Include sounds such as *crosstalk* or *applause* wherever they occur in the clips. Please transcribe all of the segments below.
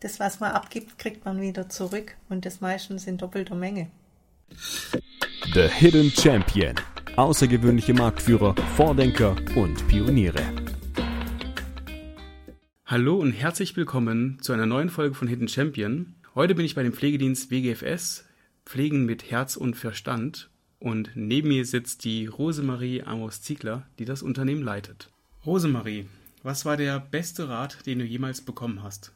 das, was man abgibt, kriegt man wieder zurück und das meistens in doppelter Menge. The Hidden Champion. Außergewöhnliche Marktführer, Vordenker und Pioniere. Hallo und herzlich willkommen zu einer neuen Folge von Hidden Champion. Heute bin ich bei dem Pflegedienst WGFS, Pflegen mit Herz und Verstand. Und neben mir sitzt die Rosemarie Amos-Ziegler, die das Unternehmen leitet. Rosemarie, was war der beste Rat, den du jemals bekommen hast?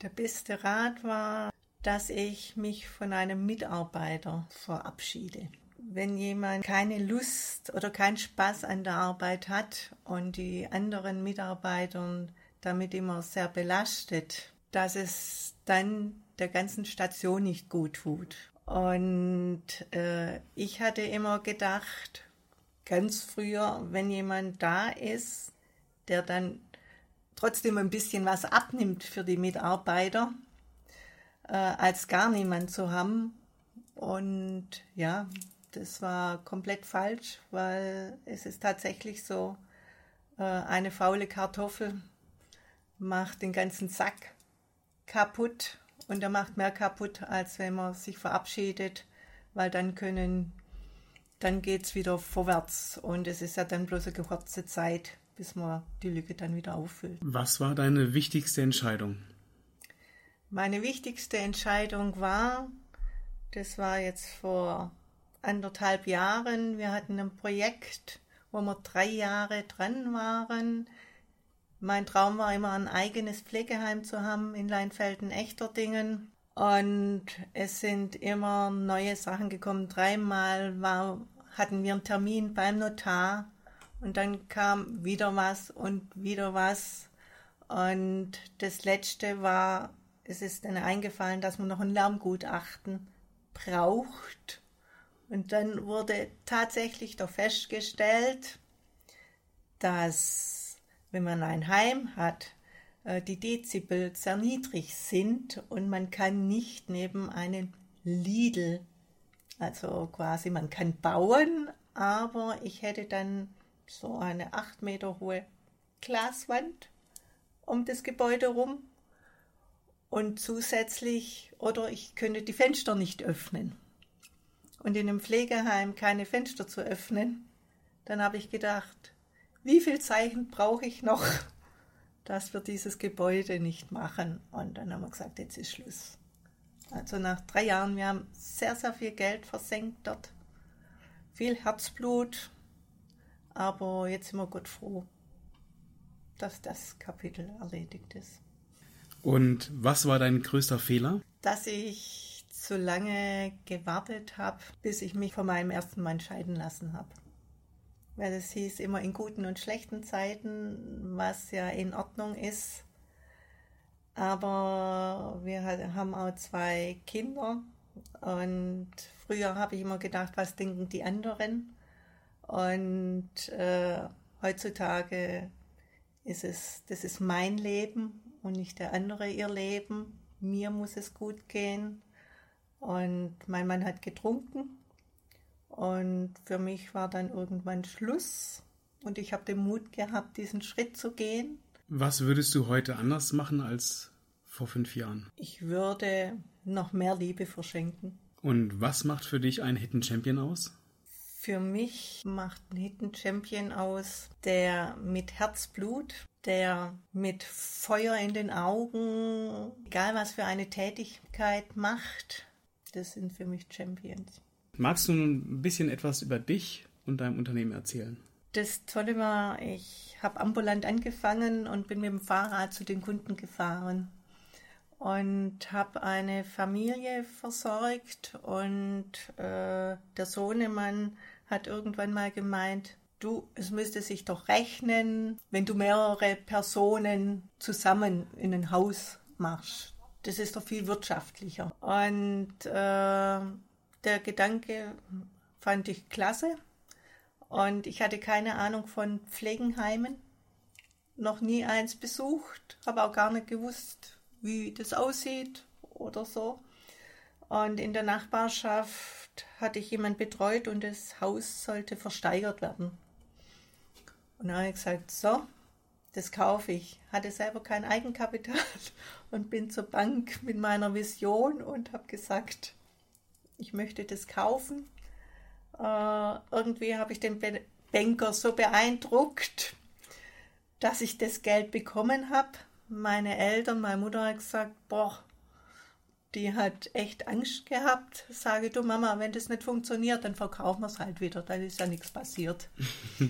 Der beste Rat war, dass ich mich von einem Mitarbeiter verabschiede. Wenn jemand keine Lust oder keinen Spaß an der Arbeit hat und die anderen Mitarbeiter damit immer sehr belastet, dass es dann der ganzen Station nicht gut tut. Und äh, ich hatte immer gedacht, ganz früher, wenn jemand da ist, der dann trotzdem ein bisschen was abnimmt für die Mitarbeiter, äh, als gar niemand zu haben. Und ja, das war komplett falsch, weil es ist tatsächlich so, äh, eine faule Kartoffel macht den ganzen Sack kaputt und er macht mehr kaputt, als wenn man sich verabschiedet, weil dann können, dann geht es wieder vorwärts und es ist ja dann bloß eine kurze Zeit bis man die Lücke dann wieder auffüllt. Was war deine wichtigste Entscheidung? Meine wichtigste Entscheidung war, das war jetzt vor anderthalb Jahren, wir hatten ein Projekt, wo wir drei Jahre dran waren. Mein Traum war immer, ein eigenes Pflegeheim zu haben in Leinfelden-Echterdingen. Und es sind immer neue Sachen gekommen. Dreimal war, hatten wir einen Termin beim Notar und dann kam wieder was und wieder was. Und das letzte war, es ist dann eingefallen, dass man noch ein Lärmgutachten braucht. Und dann wurde tatsächlich doch festgestellt, dass wenn man ein Heim hat, äh, die Dezibel sehr niedrig sind und man kann nicht neben einem Lidl, also quasi man kann bauen, aber ich hätte dann so eine acht Meter hohe Glaswand um das Gebäude rum und zusätzlich, oder ich könnte die Fenster nicht öffnen. Und in einem Pflegeheim keine Fenster zu öffnen, dann habe ich gedacht, wie viel Zeichen brauche ich noch, *laughs* dass wir dieses Gebäude nicht machen? Und dann haben wir gesagt, jetzt ist Schluss. Also nach drei Jahren, wir haben sehr, sehr viel Geld versenkt dort, viel Herzblut, aber jetzt sind wir Gott froh, dass das Kapitel erledigt ist. Und was war dein größter Fehler? Dass ich zu lange gewartet habe, bis ich mich von meinem ersten Mann scheiden lassen habe. Weil es hieß immer in guten und schlechten Zeiten, was ja in Ordnung ist. Aber wir haben auch zwei Kinder und früher habe ich immer gedacht, was denken die anderen? Und äh, heutzutage ist es, das ist mein Leben und nicht der andere ihr Leben. Mir muss es gut gehen. Und mein Mann hat getrunken. Und für mich war dann irgendwann Schluss. Und ich habe den Mut gehabt, diesen Schritt zu gehen. Was würdest du heute anders machen als vor fünf Jahren? Ich würde noch mehr Liebe verschenken. Und was macht für dich einen Hidden Champion aus? Für mich macht ein Hidden Champion aus, der mit Herzblut, der mit Feuer in den Augen, egal was für eine Tätigkeit macht, das sind für mich Champions. Magst du ein bisschen etwas über dich und dein Unternehmen erzählen? Das Tolle war, ich habe ambulant angefangen und bin mit dem Fahrrad zu den Kunden gefahren und habe eine Familie versorgt und äh, der Sohnemann hat irgendwann mal gemeint, du, es müsste sich doch rechnen, wenn du mehrere Personen zusammen in ein Haus machst. Das ist doch viel wirtschaftlicher. Und äh, der Gedanke fand ich klasse. Und ich hatte keine Ahnung von Pflegenheimen, noch nie eins besucht, habe auch gar nicht gewusst, wie das aussieht oder so. Und in der Nachbarschaft hatte ich jemand betreut und das Haus sollte versteigert werden. Und dann habe ich gesagt, so, das kaufe ich. Hatte selber kein Eigenkapital *laughs* und bin zur Bank mit meiner Vision und habe gesagt, ich möchte das kaufen. Äh, irgendwie habe ich den Banker so beeindruckt, dass ich das Geld bekommen habe. Meine Eltern, meine Mutter hat gesagt, boah, die hat echt Angst gehabt. Sage du Mama, wenn das nicht funktioniert, dann verkaufen wir es halt wieder. Dann ist ja nichts passiert.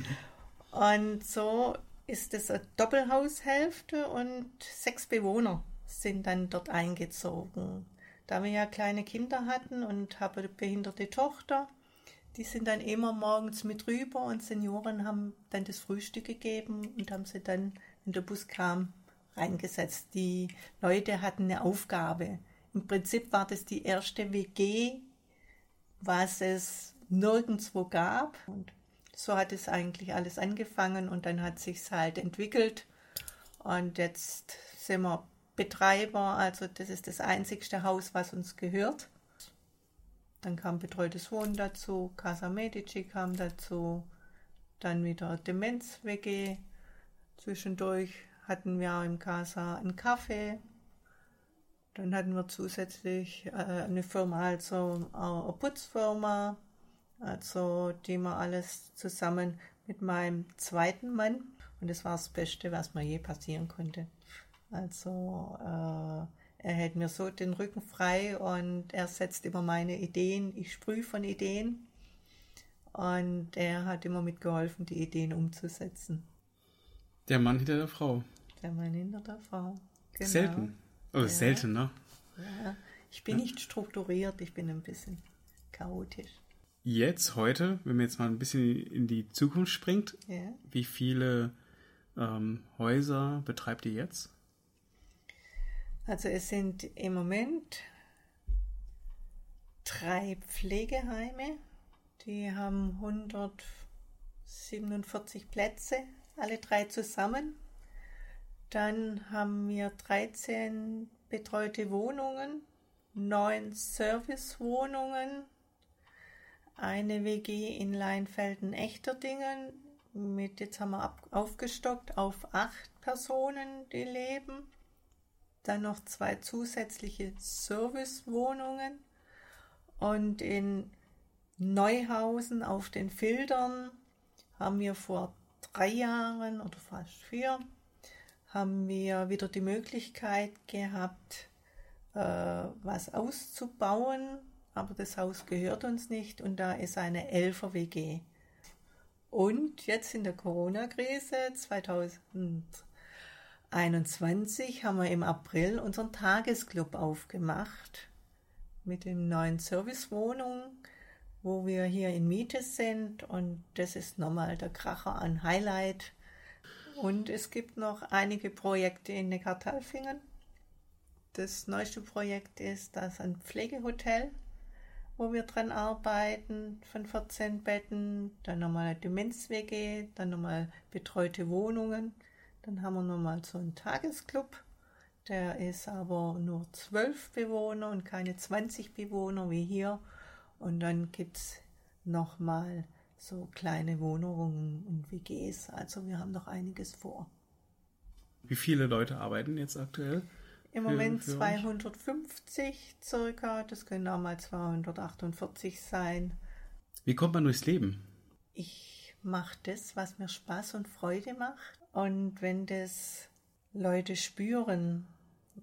*laughs* und so ist es eine Doppelhaushälfte und sechs Bewohner sind dann dort eingezogen. Da wir ja kleine Kinder hatten und habe eine behinderte Tochter, die sind dann immer morgens mit rüber und Senioren haben dann das Frühstück gegeben und haben sie dann, wenn der Bus kam, reingesetzt. Die Leute hatten eine Aufgabe. Im Prinzip war das die erste WG, was es nirgendwo gab. Und so hat es eigentlich alles angefangen und dann hat sich halt entwickelt. Und jetzt sind wir Betreiber, also das ist das einzigste Haus, was uns gehört. Dann kam betreutes Wohnen dazu, Casa Medici kam dazu, dann wieder Demenz-WG. Zwischendurch hatten wir im Casa einen Kaffee. Dann hatten wir zusätzlich äh, eine Firma, also eine Putzfirma, also die wir alles zusammen mit meinem zweiten Mann. Und das war das Beste, was mir je passieren konnte. Also äh, er hält mir so den Rücken frei und er setzt immer meine Ideen. Ich sprühe von Ideen. Und er hat immer mitgeholfen, die Ideen umzusetzen. Der Mann hinter der Frau. Der Mann hinter der Frau. Genau. Selten. Oh, ja. selten, ne? Ja. Ich bin ja. nicht strukturiert, ich bin ein bisschen chaotisch. Jetzt, heute, wenn man jetzt mal ein bisschen in die Zukunft springt, ja. wie viele ähm, Häuser betreibt ihr jetzt? Also es sind im Moment drei Pflegeheime, die haben 147 Plätze, alle drei zusammen. Dann haben wir 13 betreute Wohnungen, neun Servicewohnungen, eine WG in Leinfelden-Echterdingen. Mit, jetzt haben wir aufgestockt auf acht Personen, die leben. Dann noch zwei zusätzliche Servicewohnungen. Und in Neuhausen auf den Filtern haben wir vor drei Jahren oder fast vier haben wir wieder die Möglichkeit gehabt, äh, was auszubauen, aber das Haus gehört uns nicht und da ist eine Elfer WG. Und jetzt in der Corona-Krise 2000 21 haben wir im April unseren Tagesclub aufgemacht mit dem neuen Servicewohnung, wo wir hier in Miete sind und das ist nochmal der Kracher an Highlight. Und es gibt noch einige Projekte in Neckartalfingen. Das neueste Projekt ist das ein Pflegehotel, wo wir dran arbeiten, von 14 Betten, dann nochmal Demenz-WG, dann nochmal betreute Wohnungen dann haben wir nochmal so einen Tagesclub. Der ist aber nur zwölf Bewohner und keine 20 Bewohner wie hier. Und dann gibt es nochmal so kleine Wohnungen und WGs. Also wir haben noch einiges vor. Wie viele Leute arbeiten jetzt aktuell? Im für, Moment für 250 euch? circa. Das können auch mal 248 sein. Wie kommt man durchs Leben? Ich mache das, was mir Spaß und Freude macht. Und wenn das Leute spüren,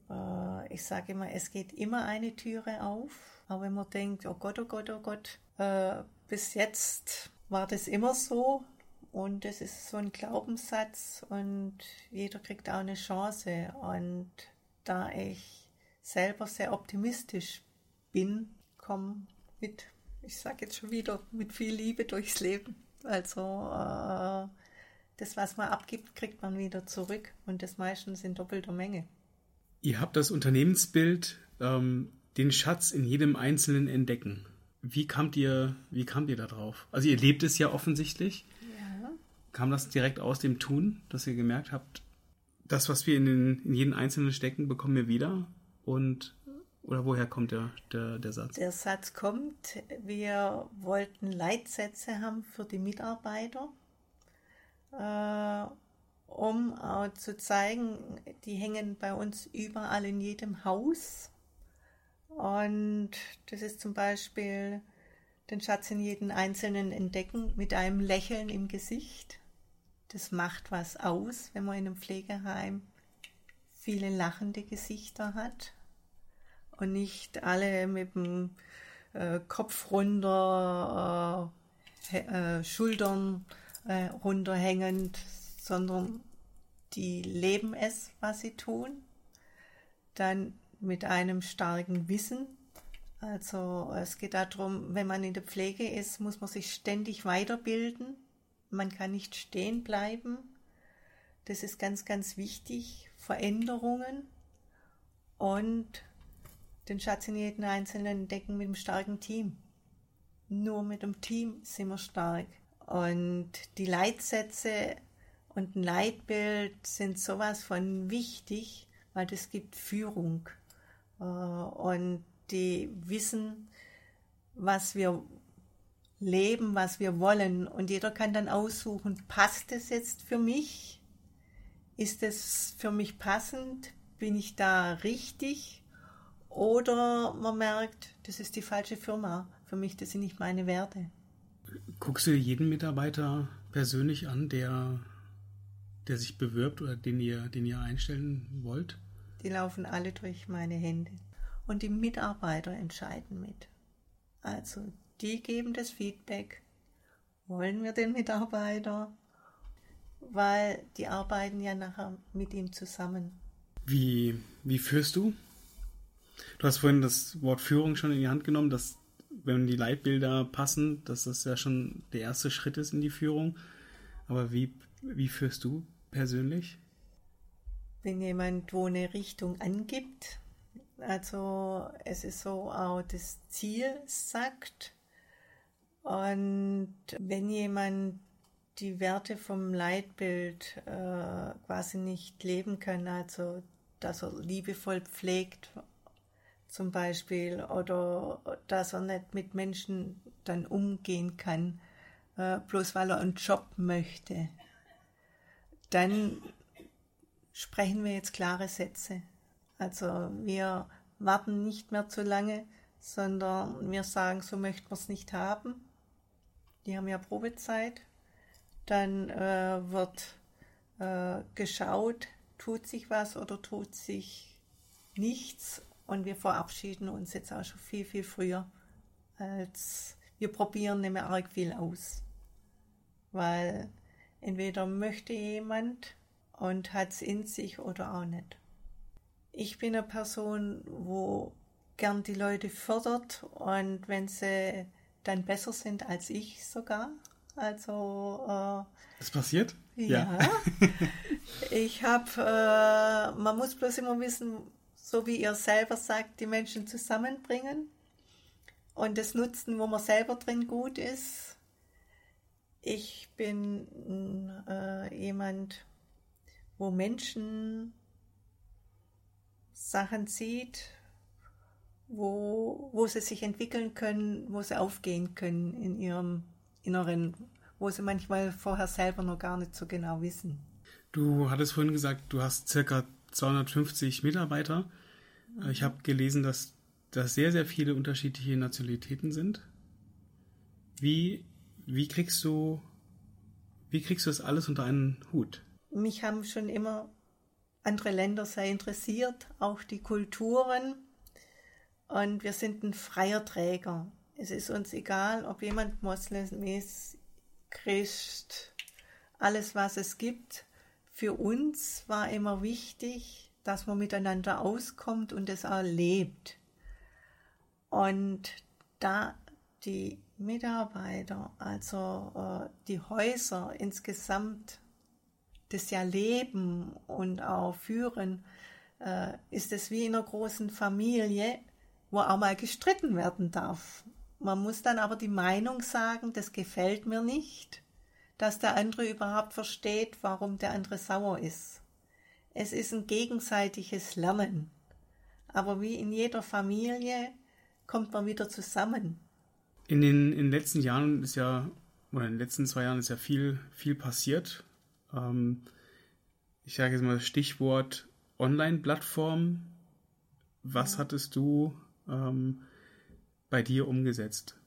äh, ich sage immer, es geht immer eine Türe auf, aber wenn man denkt, oh Gott, oh Gott, oh Gott, äh, bis jetzt war das immer so und es ist so ein Glaubenssatz und jeder kriegt auch eine Chance. Und da ich selber sehr optimistisch bin, komme mit, ich sage jetzt schon wieder, mit viel Liebe durchs Leben. Also äh, das, was man abgibt, kriegt man wieder zurück und das meistens in doppelter Menge. Ihr habt das Unternehmensbild, ähm, den Schatz in jedem Einzelnen entdecken. Wie kamt ihr, wie kamt ihr da drauf? Also ihr lebt es ja offensichtlich. Ja. Kam das direkt aus dem Tun, dass ihr gemerkt habt, das, was wir in, den, in jeden Einzelnen stecken, bekommen wir wieder? Und oder woher kommt der, der, der Satz? Der Satz kommt, wir wollten Leitsätze haben für die Mitarbeiter äh, um auch zu zeigen, die hängen bei uns überall in jedem Haus. Und das ist zum Beispiel den Schatz in jeden Einzelnen entdecken mit einem Lächeln im Gesicht. Das macht was aus, wenn man in einem Pflegeheim viele lachende Gesichter hat und nicht alle mit dem äh, Kopf runter, äh, äh, Schultern äh, runterhängend, sondern die leben es, was sie tun. Dann mit einem starken Wissen. Also es geht darum, wenn man in der Pflege ist, muss man sich ständig weiterbilden. Man kann nicht stehen bleiben. Das ist ganz, ganz wichtig. Veränderungen und den Schatz in jedem Einzelnen entdecken mit einem starken Team. Nur mit dem Team sind wir stark. Und die Leitsätze und ein Leitbild sind sowas von wichtig, weil das gibt Führung. Äh, und die wissen, was wir leben, was wir wollen. Und jeder kann dann aussuchen, passt es jetzt für mich? Ist es für mich passend? Bin ich da richtig? Oder man merkt, das ist die falsche Firma. Für mich, das sind nicht meine Werte. Guckst du jeden Mitarbeiter persönlich an, der, der sich bewirbt oder den ihr, den ihr einstellen wollt? Die laufen alle durch meine Hände. Und die Mitarbeiter entscheiden mit. Also die geben das Feedback. Wollen wir den Mitarbeiter? Weil die arbeiten ja nachher mit ihm zusammen. Wie, wie führst du? Du hast vorhin das Wort Führung schon in die Hand genommen, dass wenn die Leitbilder passen, dass das ja schon der erste Schritt ist in die Führung. Aber wie, wie führst du persönlich? Wenn jemand wo eine Richtung angibt, also es ist so auch das Ziel sagt. Und wenn jemand die Werte vom Leitbild äh, quasi nicht leben kann, also dass er liebevoll pflegt zum Beispiel oder dass er nicht mit Menschen dann umgehen kann, äh, bloß weil er einen Job möchte, dann sprechen wir jetzt klare Sätze. Also wir warten nicht mehr zu lange, sondern wir sagen, so möchten wir es nicht haben. Die haben ja Probezeit. Dann äh, wird äh, geschaut, tut sich was oder tut sich nichts und wir verabschieden uns jetzt auch schon viel, viel früher, als wir probieren mehr arg viel aus. Weil entweder möchte jemand und hat es in sich oder auch nicht. Ich bin eine Person, wo gern die Leute fördert und wenn sie dann besser sind als ich sogar. Also äh, das passiert? Ja. ja. *laughs* ich habe, äh, man muss bloß immer wissen, so wie ihr selber sagt, die Menschen zusammenbringen und das nutzen, wo man selber drin gut ist. Ich bin äh, jemand, wo Menschen Sachen sieht, wo, wo sie sich entwickeln können, wo sie aufgehen können in ihrem Inneren, wo sie manchmal vorher selber noch gar nicht so genau wissen. Du hattest vorhin gesagt, du hast circa 250 Mitarbeiter. Mhm. Ich habe gelesen, dass das sehr, sehr viele unterschiedliche Nationalitäten sind. Wie, wie kriegst du, wie kriegst du das alles unter einen Hut? Mich haben schon immer andere Länder sehr interessiert, auch die Kulturen. Und wir sind ein freier Träger. Es ist uns egal, ob jemand Moslem ist, Christ, alles was es gibt. Für uns war immer wichtig, dass man miteinander auskommt und es erlebt. Und da die Mitarbeiter, also äh, die Häuser insgesamt das ja leben und auch führen, äh, ist es wie in einer großen Familie, wo auch mal gestritten werden darf. Man muss dann aber die Meinung sagen, das gefällt mir nicht, dass der andere überhaupt versteht, warum der andere sauer ist. Es ist ein gegenseitiges Lernen. Aber wie in jeder Familie kommt man wieder zusammen. In den, in den letzten Jahren ist ja, oder in den letzten zwei Jahren ist ja viel, viel passiert. Ähm, ich sage jetzt mal Stichwort Online-Plattform. Was hattest du ähm, bei dir umgesetzt?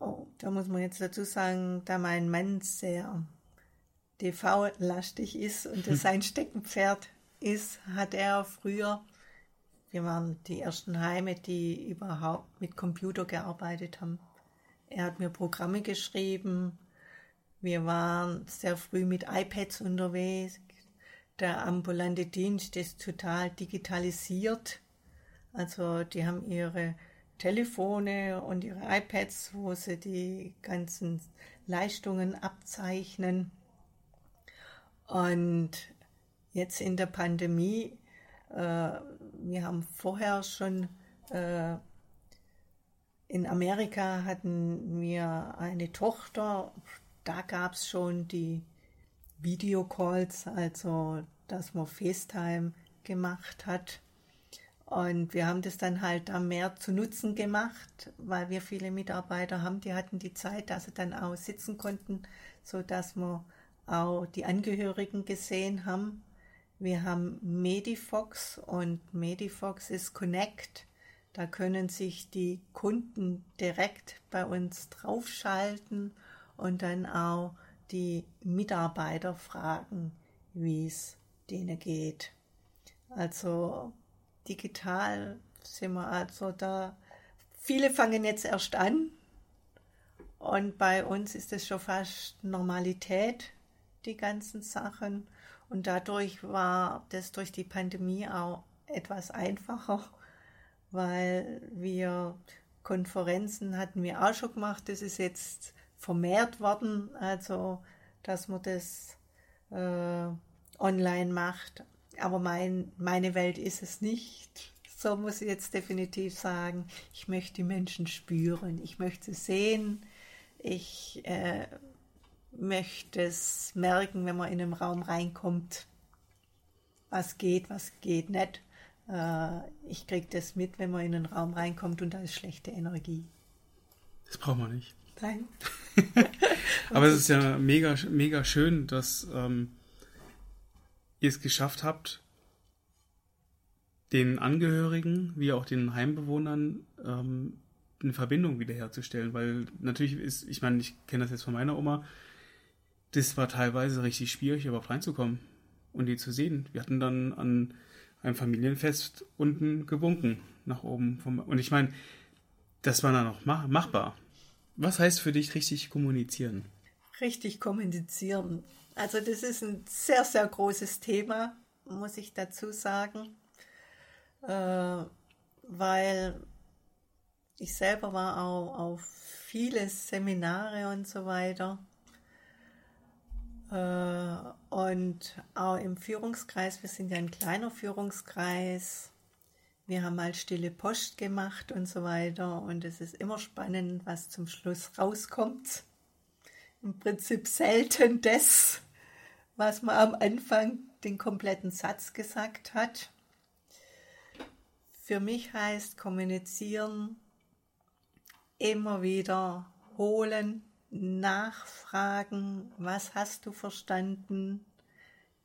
Oh, da muss man jetzt dazu sagen, da mein Mann sehr TV-lastig ist und das sein *laughs* Steckenpferd ist, hat er früher, wir waren die ersten Heime, die überhaupt mit Computer gearbeitet haben. Er hat mir Programme geschrieben. Wir waren sehr früh mit iPads unterwegs. Der ambulante Dienst ist total digitalisiert. Also die haben ihre Telefone und ihre iPads, wo sie die ganzen Leistungen abzeichnen. Und jetzt in der Pandemie, äh, wir haben vorher schon äh, in Amerika hatten wir eine Tochter, da gab es schon die Videocalls, also dass man FaceTime gemacht hat. Und wir haben das dann halt da mehr zu Nutzen gemacht, weil wir viele Mitarbeiter haben, die hatten die Zeit, dass sie dann auch sitzen konnten, so dass wir auch die Angehörigen gesehen haben. Wir haben Medifox und Medifox ist Connect. Da können sich die Kunden direkt bei uns draufschalten und dann auch die Mitarbeiter fragen, wie es denen geht. Also digital sind wir also da. Viele fangen jetzt erst an und bei uns ist es schon fast Normalität, die ganzen Sachen. Und dadurch war das durch die Pandemie auch etwas einfacher, weil wir Konferenzen hatten wir auch schon gemacht. Das ist jetzt vermehrt worden, also dass man das äh, online macht. Aber mein, meine Welt ist es nicht. So muss ich jetzt definitiv sagen. Ich möchte die Menschen spüren. Ich möchte sie sehen. Ich äh, möchte es merken, wenn man in einen Raum reinkommt, was geht, was geht nicht. Äh, ich kriege das mit, wenn man in einen Raum reinkommt und da ist schlechte Energie. Das braucht man nicht. Nein. *laughs* Aber es ist ja mega, mega schön, dass ähm, ihr es geschafft habt, den Angehörigen wie auch den Heimbewohnern ähm, eine Verbindung wiederherzustellen. Weil natürlich ist, ich meine, ich kenne das jetzt von meiner Oma, das war teilweise richtig schwierig, überhaupt reinzukommen und die zu sehen. Wir hatten dann an einem Familienfest unten gewunken nach oben. Vom, und ich meine, das war dann noch machbar. Was heißt für dich richtig kommunizieren? Richtig kommunizieren. Also das ist ein sehr, sehr großes Thema, muss ich dazu sagen, äh, weil ich selber war auch auf viele Seminare und so weiter äh, und auch im Führungskreis, wir sind ja ein kleiner Führungskreis, wir haben mal stille Post gemacht und so weiter. Und es ist immer spannend, was zum Schluss rauskommt. Im Prinzip selten das, was man am Anfang den kompletten Satz gesagt hat. Für mich heißt kommunizieren immer wieder holen, nachfragen, was hast du verstanden?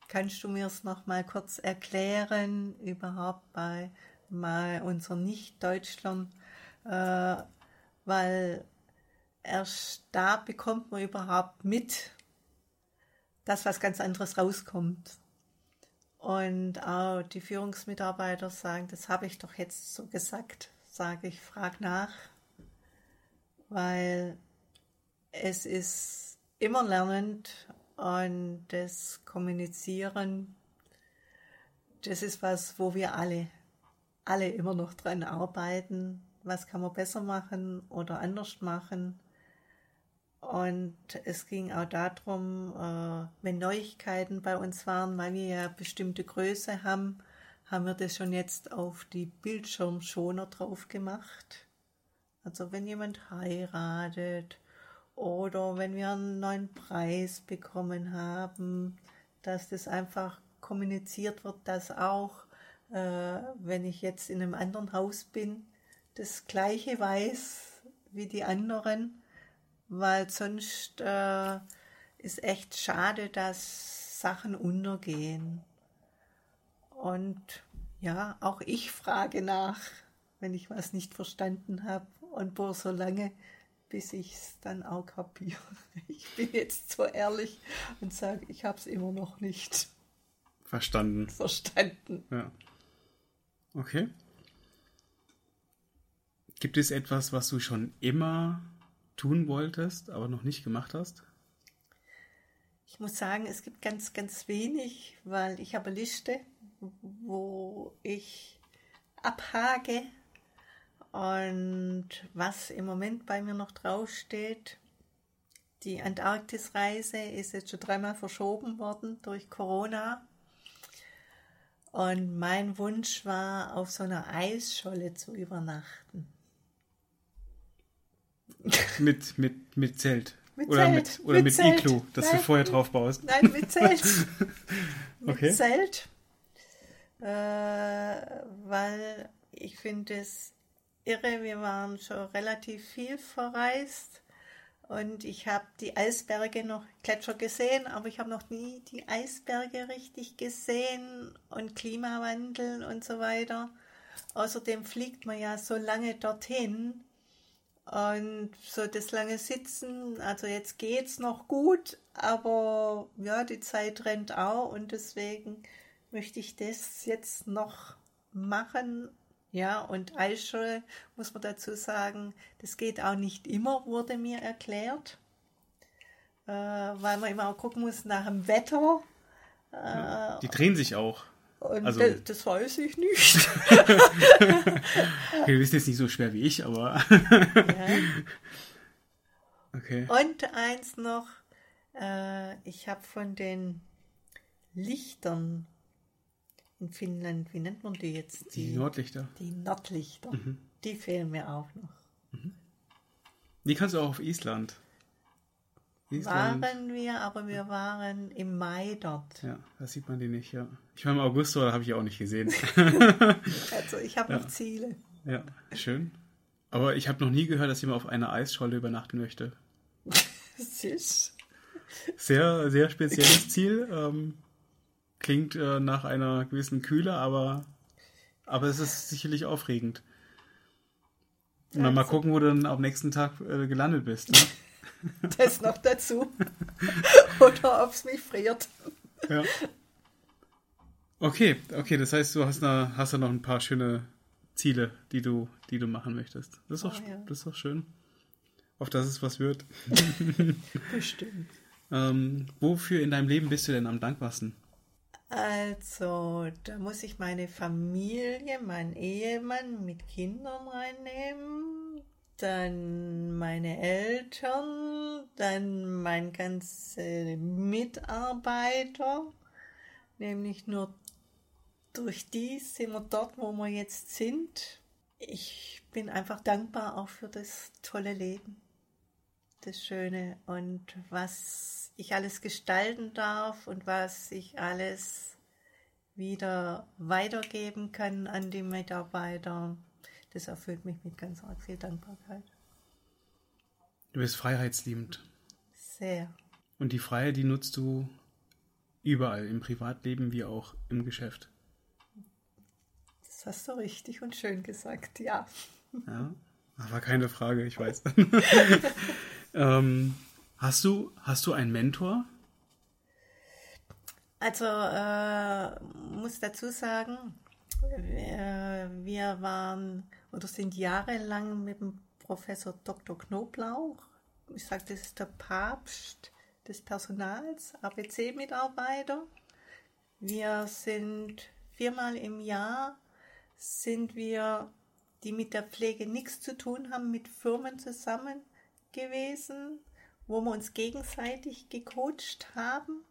Kannst du mir es noch mal kurz erklären, überhaupt bei mal unseren Nicht-Deutschlern, äh, weil erst da bekommt man überhaupt mit, dass was ganz anderes rauskommt. Und auch die Führungsmitarbeiter sagen, das habe ich doch jetzt so gesagt, sage ich, frag nach, weil es ist immer lernend und das Kommunizieren, das ist was, wo wir alle, alle immer noch dran arbeiten. Was kann man besser machen oder anders machen? Und es ging auch darum, äh, wenn Neuigkeiten bei uns waren, weil wir ja bestimmte Größe haben, haben wir das schon jetzt auf die Bildschirmschoner drauf gemacht. Also wenn jemand heiratet oder wenn wir einen neuen Preis bekommen haben, dass das einfach kommuniziert wird, dass auch, wenn ich jetzt in einem anderen Haus bin, das gleiche weiß wie die anderen, weil sonst äh, ist echt schade, dass Sachen untergehen. Und ja, auch ich frage nach, wenn ich was nicht verstanden habe und bohr so lange, bis ich es dann auch kapiere. *laughs* Ich bin jetzt so ehrlich und sage, ich habe es immer noch nicht verstanden. Verstanden. Ja. Okay. Gibt es etwas, was du schon immer tun wolltest, aber noch nicht gemacht hast? Ich muss sagen, es gibt ganz, ganz wenig, weil ich habe eine Liste, wo ich abhake und was im Moment bei mir noch draufsteht, die Antarktisreise ist jetzt schon dreimal verschoben worden durch Corona. Und mein Wunsch war, auf so einer Eisscholle zu übernachten. Mit, mit, mit Zelt. Mit oder Zelt. mit, oder mit, Zelt. Iglu, das du vorher drauf baust. Nein, mit Zelt. *laughs* mit Okay. Zelt. Äh, weil ich finde es irre, wir waren schon relativ viel verreist und ich habe die Eisberge noch, Gletscher gesehen, aber ich habe noch nie die Eisberge richtig gesehen und Klimawandel und so weiter. Außerdem fliegt man ja so lange dorthin und so das lange Sitzen, also jetzt geht's noch gut, aber ja, die Zeit rennt auch und deswegen möchte ich das jetzt noch machen. Ja, und Eisscholle muss man dazu sagen, das geht auch nicht immer, wurde mir erklärt, äh, weil man immer auch gucken muss nach dem Wetter. Äh, Die drehen sich auch. und also- das, das weiß ich nicht. Okay, du bist jetzt nicht so schwer wie ich, aber. ja. *laughs* Okay. Und eins noch, äh, ich habe von den Lichtern in Finnland, wie nennt man die jetzt? Die Die, Nordlichter. die Nordlichter. Mhm. Die fehlen mir auch noch. Die kannst du auch auf Island. Island. Waren wir, aber wir waren im Mai dort. Ja, da sieht man die nicht, ja. Ich war im August, aber da habe ich auch nicht gesehen. *laughs* Also ich habe Ja. noch Ziele. ja, schön. Aber ich habe noch nie gehört, dass jemand auf einer Eisscholle übernachten möchte. *laughs* Süß. Sehr, sehr spezielles Ziel. Ähm, klingt äh, nach einer gewissen Kühle, aber, aber es ist sicherlich aufregend. Und dann mal Also- gucken, wo du dann am nächsten Tag äh, gelandet bist. Ne? *laughs* Das noch dazu. *laughs* Oder ob es mich friert. Ja. Okay, okay, das heißt, du hast da, hast da noch ein paar schöne Ziele, die du, die du machen möchtest. Das ist doch, Oh, ja. das ist doch schön. Auf dass es was wird. *laughs* Bestimmt. Ähm, wofür in deinem Leben bist du denn am dankbarsten? Also, da muss ich meine Familie, meinen Ehemann mit Kindern reinnehmen, dann meine Eltern, dann mein ganze Mitarbeiter, nämlich nur durch die sind wir dort, wo wir jetzt sind. Ich bin einfach dankbar auch für das tolle Leben, das Schöne und was ich alles gestalten darf und was ich alles wieder weitergeben kann an die Mitarbeiter. Das erfüllt mich mit ganz arg viel Dankbarkeit. Du bist freiheitsliebend. Sehr. Und die Freiheit, die nutzt du überall, im Privatleben wie auch im Geschäft. Das hast du richtig und schön gesagt, ja. Ja, war keine Frage, ich weiß. *laughs* ähm, hast, du, hast du einen Mentor? Also, äh, muss dazu sagen, wir, wir waren oder sind jahrelang mit dem Professor Dr. Knoblauch, ich sage, das ist der Papst des Personals, ABC-Mitarbeiter. Wir sind viermal im Jahr, sind wir, die mit der Pflege nichts zu tun haben, mit Firmen zusammen gewesen, wo wir uns gegenseitig gecoacht haben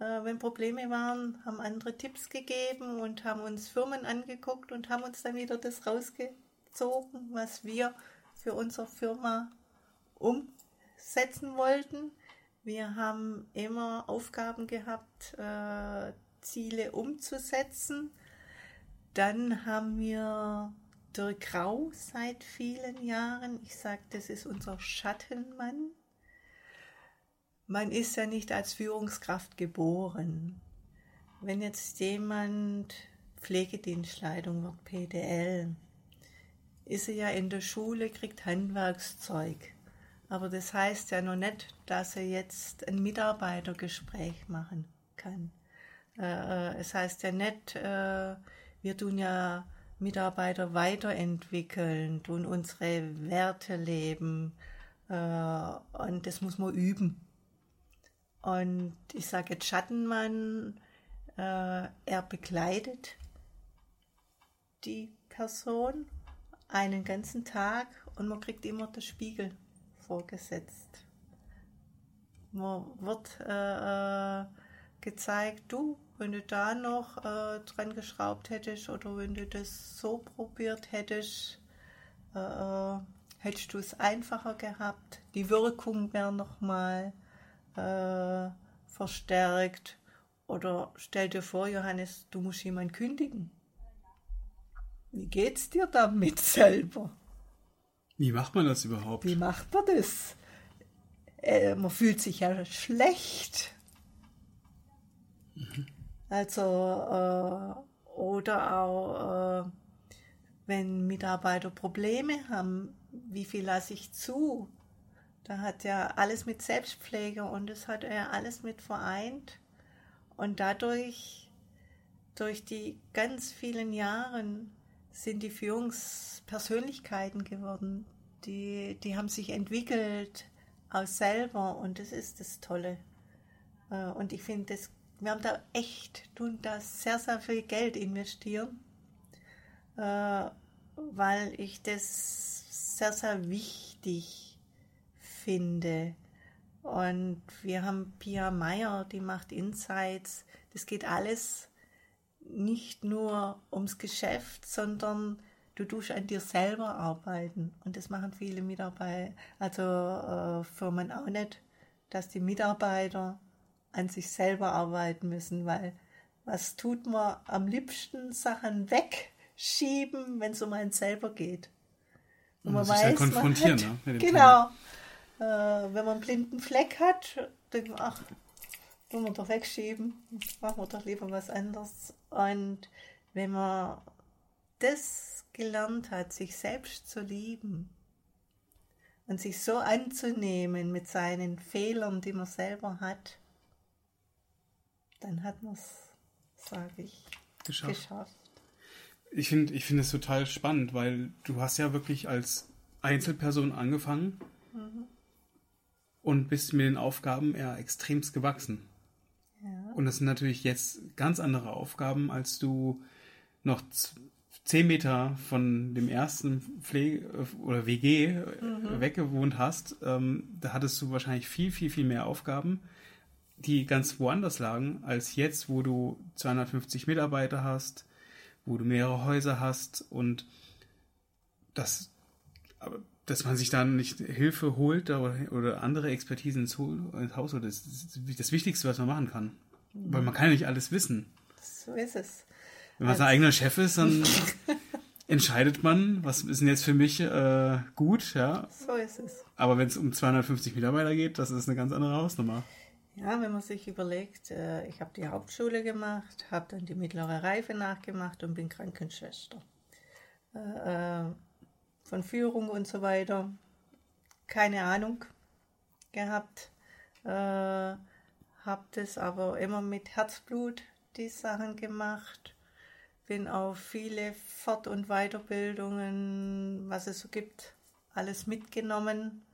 äh, wenn Probleme waren, haben andere Tipps gegeben und haben uns Firmen angeguckt und haben uns dann wieder das rausgezogen, was wir für unsere Firma umsetzen wollten. Wir haben immer Aufgaben gehabt, äh, Ziele umzusetzen. Dann haben wir Dirk Rau seit vielen Jahren. Ich sage, das ist unser Schattenmann. man ist ja nicht als Führungskraft geboren. Wenn jetzt jemand Pflegedienstleitung wird, PDL, ist er ja in der Schule, kriegt Handwerkszeug. Aber das heißt ja noch nicht, dass er jetzt ein Mitarbeitergespräch machen kann. Äh, äh, es heißt ja nicht, äh, wir tun ja Mitarbeiter weiterentwickeln, tun unsere Werte leben und das muss man üben. Und ich sage jetzt Schattenmann, er begleitet die Person einen ganzen Tag und man kriegt immer den Spiegel vorgesetzt. Man wird äh, gezeigt, du, wenn du da noch äh, dran geschraubt hättest oder wenn du das so probiert hättest, äh, äh hättest du es einfacher gehabt. Die Wirkung wäre nochmal äh, verstärkt. Oder stell dir vor, Johannes, du musst jemanden kündigen. Wie geht's dir damit selber? Wie macht man das überhaupt? Wie macht man das? Äh, man fühlt sich ja schlecht. Also, äh, oder auch, äh, wenn Mitarbeiter Probleme haben, wie viel lasse ich zu? Da hat ja alles mit Selbstpflege und das hat er alles mit vereint. Und dadurch, durch die ganz vielen Jahren, sind die Führungspersönlichkeiten geworden. Die, die haben sich entwickelt aus selber und das ist das Tolle. Äh, und ich finde, wir haben da echt, tun da sehr, sehr viel Geld investieren, äh, weil ich das sehr, sehr wichtig finde. Und wir haben Pia Meyer, die macht Insights. Das geht alles nicht nur ums Geschäft, sondern du tust an dir selber arbeiten. Und das machen viele Mitarbeiter, also äh, Firmen auch nicht, dass die Mitarbeiter an sich selber arbeiten müssen, weil was tut man am liebsten Sachen wegschieben, wenn es um einen selber geht. Und man, man weiß, ja konfrontieren, man hat, ne, genau. Äh, wenn man einen blinden Fleck hat, denkt man, ach, wollen wir doch wegschieben, machen wir doch lieber was anderes. Und wenn man das gelernt hat, sich selbst zu lieben und sich so anzunehmen mit seinen Fehlern, die man selber hat, dann hat man es, sage ich, geschafft. geschafft. Ich finde ich find es total spannend, weil du hast ja wirklich als Einzelperson angefangen mhm. und bist mit den Aufgaben eher extremst gewachsen. Und das sind natürlich jetzt ganz andere Aufgaben, als du noch zehn Meter von dem ersten Pflege- oder WG mhm. weggewohnt hast. Ähm, da hattest du wahrscheinlich viel, viel, viel mehr Aufgaben, die ganz woanders lagen, als jetzt, wo du 250 Mitarbeiter hast, wo du mehrere Häuser hast und das, dass man sich dann nicht Hilfe holt oder, oder andere Expertisen ins Haus, das ist das Wichtigste, was man machen kann. Weil man kann ja nicht alles wissen. So ist es. Wenn man also, sein eigener Chef ist, dann *laughs* entscheidet man, was ist denn jetzt für mich äh, gut, ja. So ist es. Aber wenn es um 250 Mitarbeiter geht, das ist eine ganz andere Hausnummer. Ja, wenn man sich überlegt, äh, ich habe die Hauptschule gemacht, habe dann die mittlere Reife nachgemacht und bin Krankenschwester. Äh, äh, von Führung und so weiter keine Ahnung gehabt. Habe das aber immer mit Herzblut die Sachen gemacht. Bin auf viele Fort- und Weiterbildungen, was es so gibt, alles mitgenommen.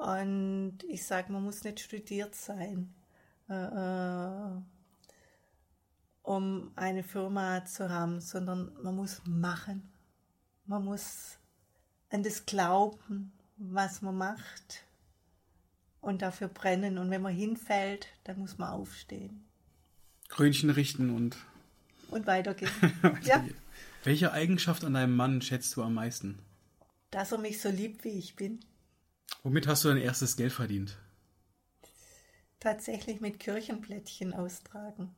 Und ich sage, man muss nicht studiert sein, äh, äh, um eine Firma zu haben, sondern man muss machen. Man muss an das glauben, was man macht und dafür brennen. Und wenn man hinfällt, dann muss man aufstehen. Krönchen richten und. Und weitergehen. *laughs* ja. Welche Eigenschaft an deinem Mann schätzt du am meisten? Dass er mich so liebt, wie ich bin. Womit hast du dein erstes Geld verdient? Tatsächlich mit Kirchenplättchen austragen.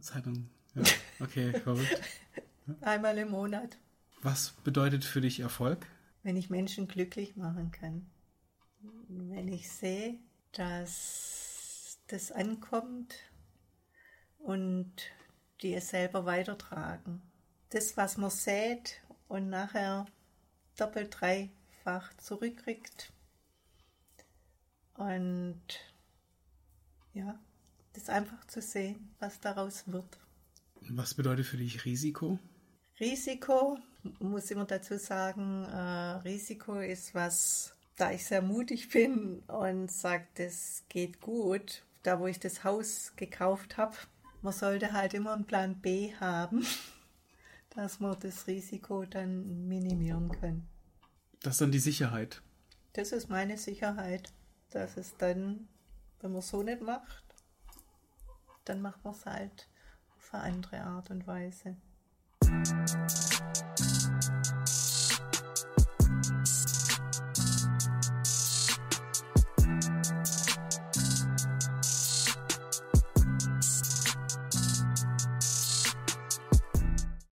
Zeitung. Ja, okay, *laughs* verrückt. Einmal im Monat. Was bedeutet für dich Erfolg? Wenn ich Menschen glücklich machen kann wenn ich sehe, dass das ankommt und die es selber weitertragen. Das, was man sät und nachher doppelt, dreifach zurückkriegt. Und ja, das einfach zu sehen, was daraus wird. Was bedeutet für dich Risiko? Risiko, muss immer dazu sagen, äh, Risiko ist was, da ich sehr mutig bin und sage, das geht gut, da wo ich das Haus gekauft habe, man sollte halt immer einen Plan B haben, *laughs* dass man das Risiko dann minimieren kann. Das ist dann die Sicherheit. Das ist meine Sicherheit, dass es dann, wenn man es so nicht macht, dann macht man es halt auf eine andere Art und Weise.